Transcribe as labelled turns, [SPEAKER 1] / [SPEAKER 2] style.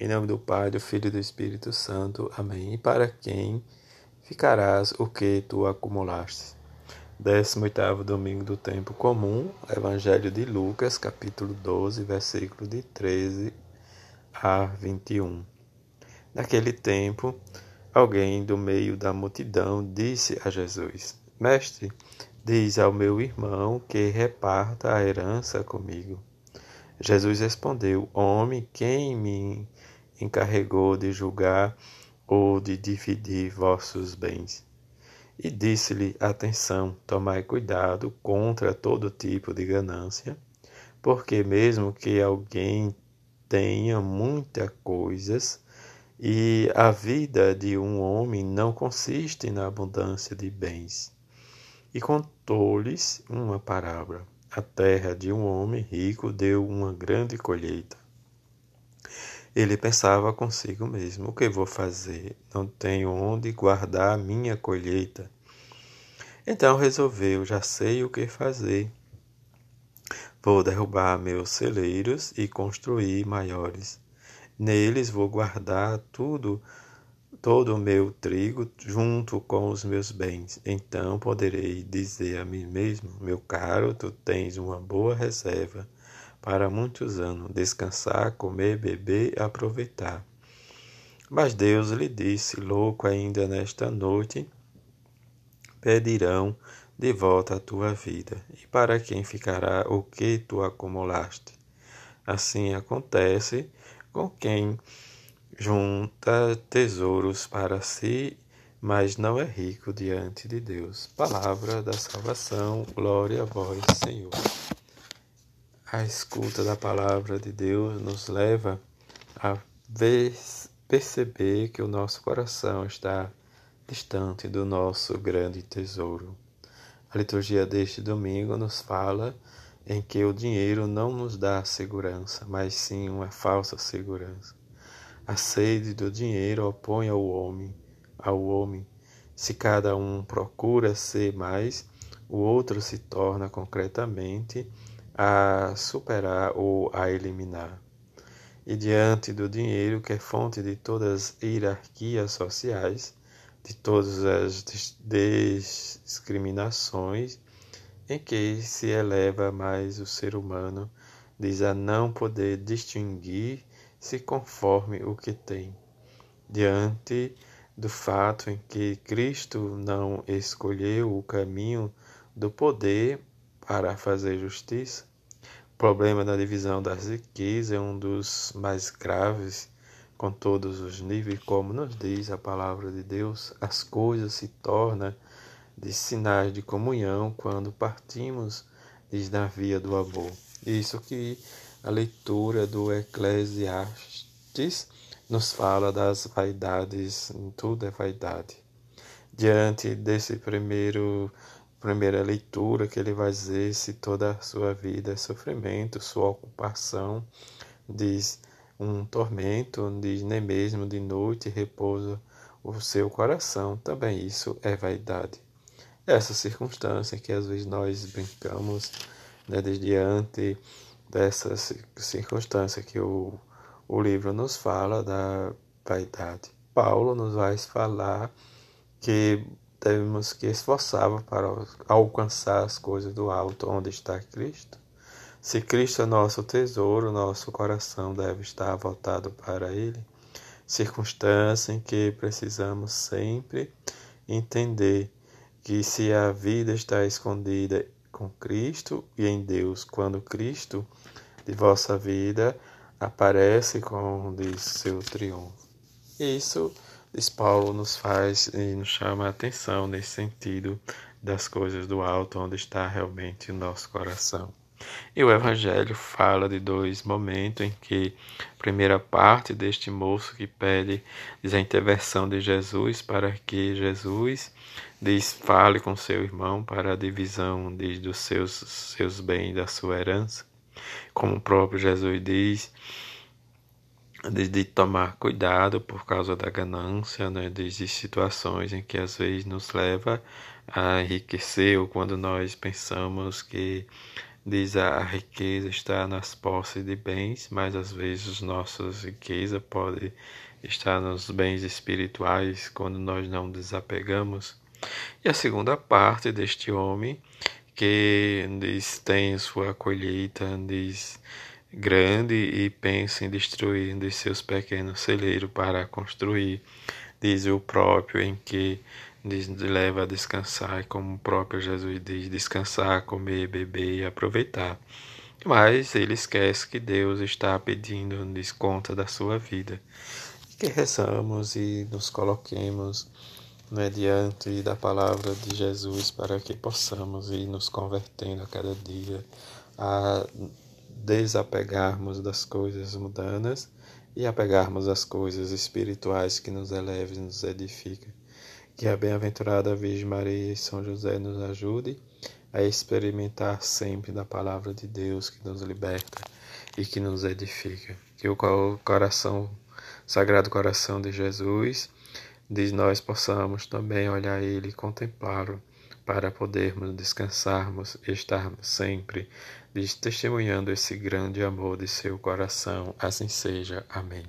[SPEAKER 1] Em nome do Pai, do Filho e do Espírito Santo. Amém. E para quem ficarás o que tu acumulaste? 18 domingo do tempo comum, Evangelho de Lucas, capítulo 12, versículo de 13 a 21. Naquele tempo, alguém do meio da multidão disse a Jesus: Mestre, diz ao meu irmão que reparta a herança comigo. Jesus respondeu: Homem, quem me encarregou de julgar ou de dividir vossos bens. E disse-lhe: Atenção, tomai cuidado contra todo tipo de ganância, porque mesmo que alguém tenha muitas coisas, e a vida de um homem não consiste na abundância de bens. E contou-lhes uma parábola. A terra de um homem rico deu uma grande colheita. Ele pensava consigo mesmo: o que vou fazer? Não tenho onde guardar a minha colheita. Então resolveu: já sei o que fazer. Vou derrubar meus celeiros e construir maiores. Neles vou guardar tudo, todo o meu trigo junto com os meus bens. Então poderei dizer a mim mesmo: meu caro, tu tens uma boa reserva para muitos anos, descansar, comer, beber aproveitar. Mas Deus lhe disse: Louco, ainda nesta noite pedirão de volta a tua vida, e para quem ficará o que tu acumulaste? Assim acontece com quem junta tesouros para si, mas não é rico diante de Deus. Palavra da salvação, glória a vós, Senhor. A escuta da palavra de Deus nos leva a ver, perceber que o nosso coração está distante do nosso grande tesouro. A liturgia deste domingo nos fala em que o dinheiro não nos dá segurança, mas sim uma falsa segurança. A sede do dinheiro opõe ao homem, ao homem. Se cada um procura ser mais, o outro se torna concretamente a superar ou a eliminar. E diante do dinheiro, que é fonte de todas as hierarquias sociais, de todas as discriminações, em que se eleva mais o ser humano, diz a não poder distinguir-se conforme o que tem. Diante do fato em que Cristo não escolheu o caminho do poder para fazer justiça, problema da divisão das riquezas é um dos mais graves com todos os níveis, como nos diz a palavra de Deus, as coisas se tornam de sinais de comunhão quando partimos diz, na via do amor. Isso que a leitura do Eclesiastes nos fala das vaidades, tudo é vaidade. Diante desse primeiro primeira leitura que ele vai dizer se toda a sua vida é sofrimento, sua ocupação, diz um tormento, diz nem mesmo de noite repousa o seu coração, também isso é vaidade. Essa circunstância que às vezes nós brincamos né, diante dessa circunstância que o, o livro nos fala da vaidade. Paulo nos vai falar que temos que esforçar para alcançar as coisas do alto, onde está Cristo. Se Cristo é nosso tesouro, nosso coração deve estar voltado para Ele. Circunstância em que precisamos sempre entender que se a vida está escondida com Cristo e em Deus, quando Cristo de vossa vida aparece com de seu triunfo. Isso diz Paulo nos faz e nos chama a atenção nesse sentido das coisas do alto, onde está realmente o nosso coração. E o Evangelho fala de dois momentos em que a primeira parte deste moço que pede diz a intervenção de Jesus para que Jesus diz fale com seu irmão para a divisão diz, dos seus, seus bens, da sua herança. Como o próprio Jesus diz, de, de tomar cuidado por causa da ganância, né, de situações em que às vezes nos leva a enriquecer ou quando nós pensamos que Diz a riqueza está nas posses de bens, mas às vezes nossa riqueza pode estar nos bens espirituais quando nós não desapegamos. E a segunda parte deste homem que diz, tem sua colheita diz, grande e pensa em destruir de seus pequenos celeiros para construir, diz o próprio em que diz, leva a descansar, como o próprio Jesus diz, descansar, comer, beber e aproveitar. Mas ele esquece que Deus está pedindo desconta da sua vida. Que rezamos e nos coloquemos né, diante da palavra de Jesus para que possamos ir nos convertendo a cada dia, a desapegarmos das coisas mundanas e apegarmos às coisas espirituais que nos elevem e nos edificam. Que a bem-aventurada Virgem Maria e São José nos ajude a experimentar sempre da palavra de Deus que nos liberta e que nos edifica. Que o coração, Sagrado Coração de Jesus, de nós possamos também olhar Ele e contemplá-lo para podermos descansarmos e estarmos sempre testemunhando esse grande amor de seu coração. Assim seja. Amém.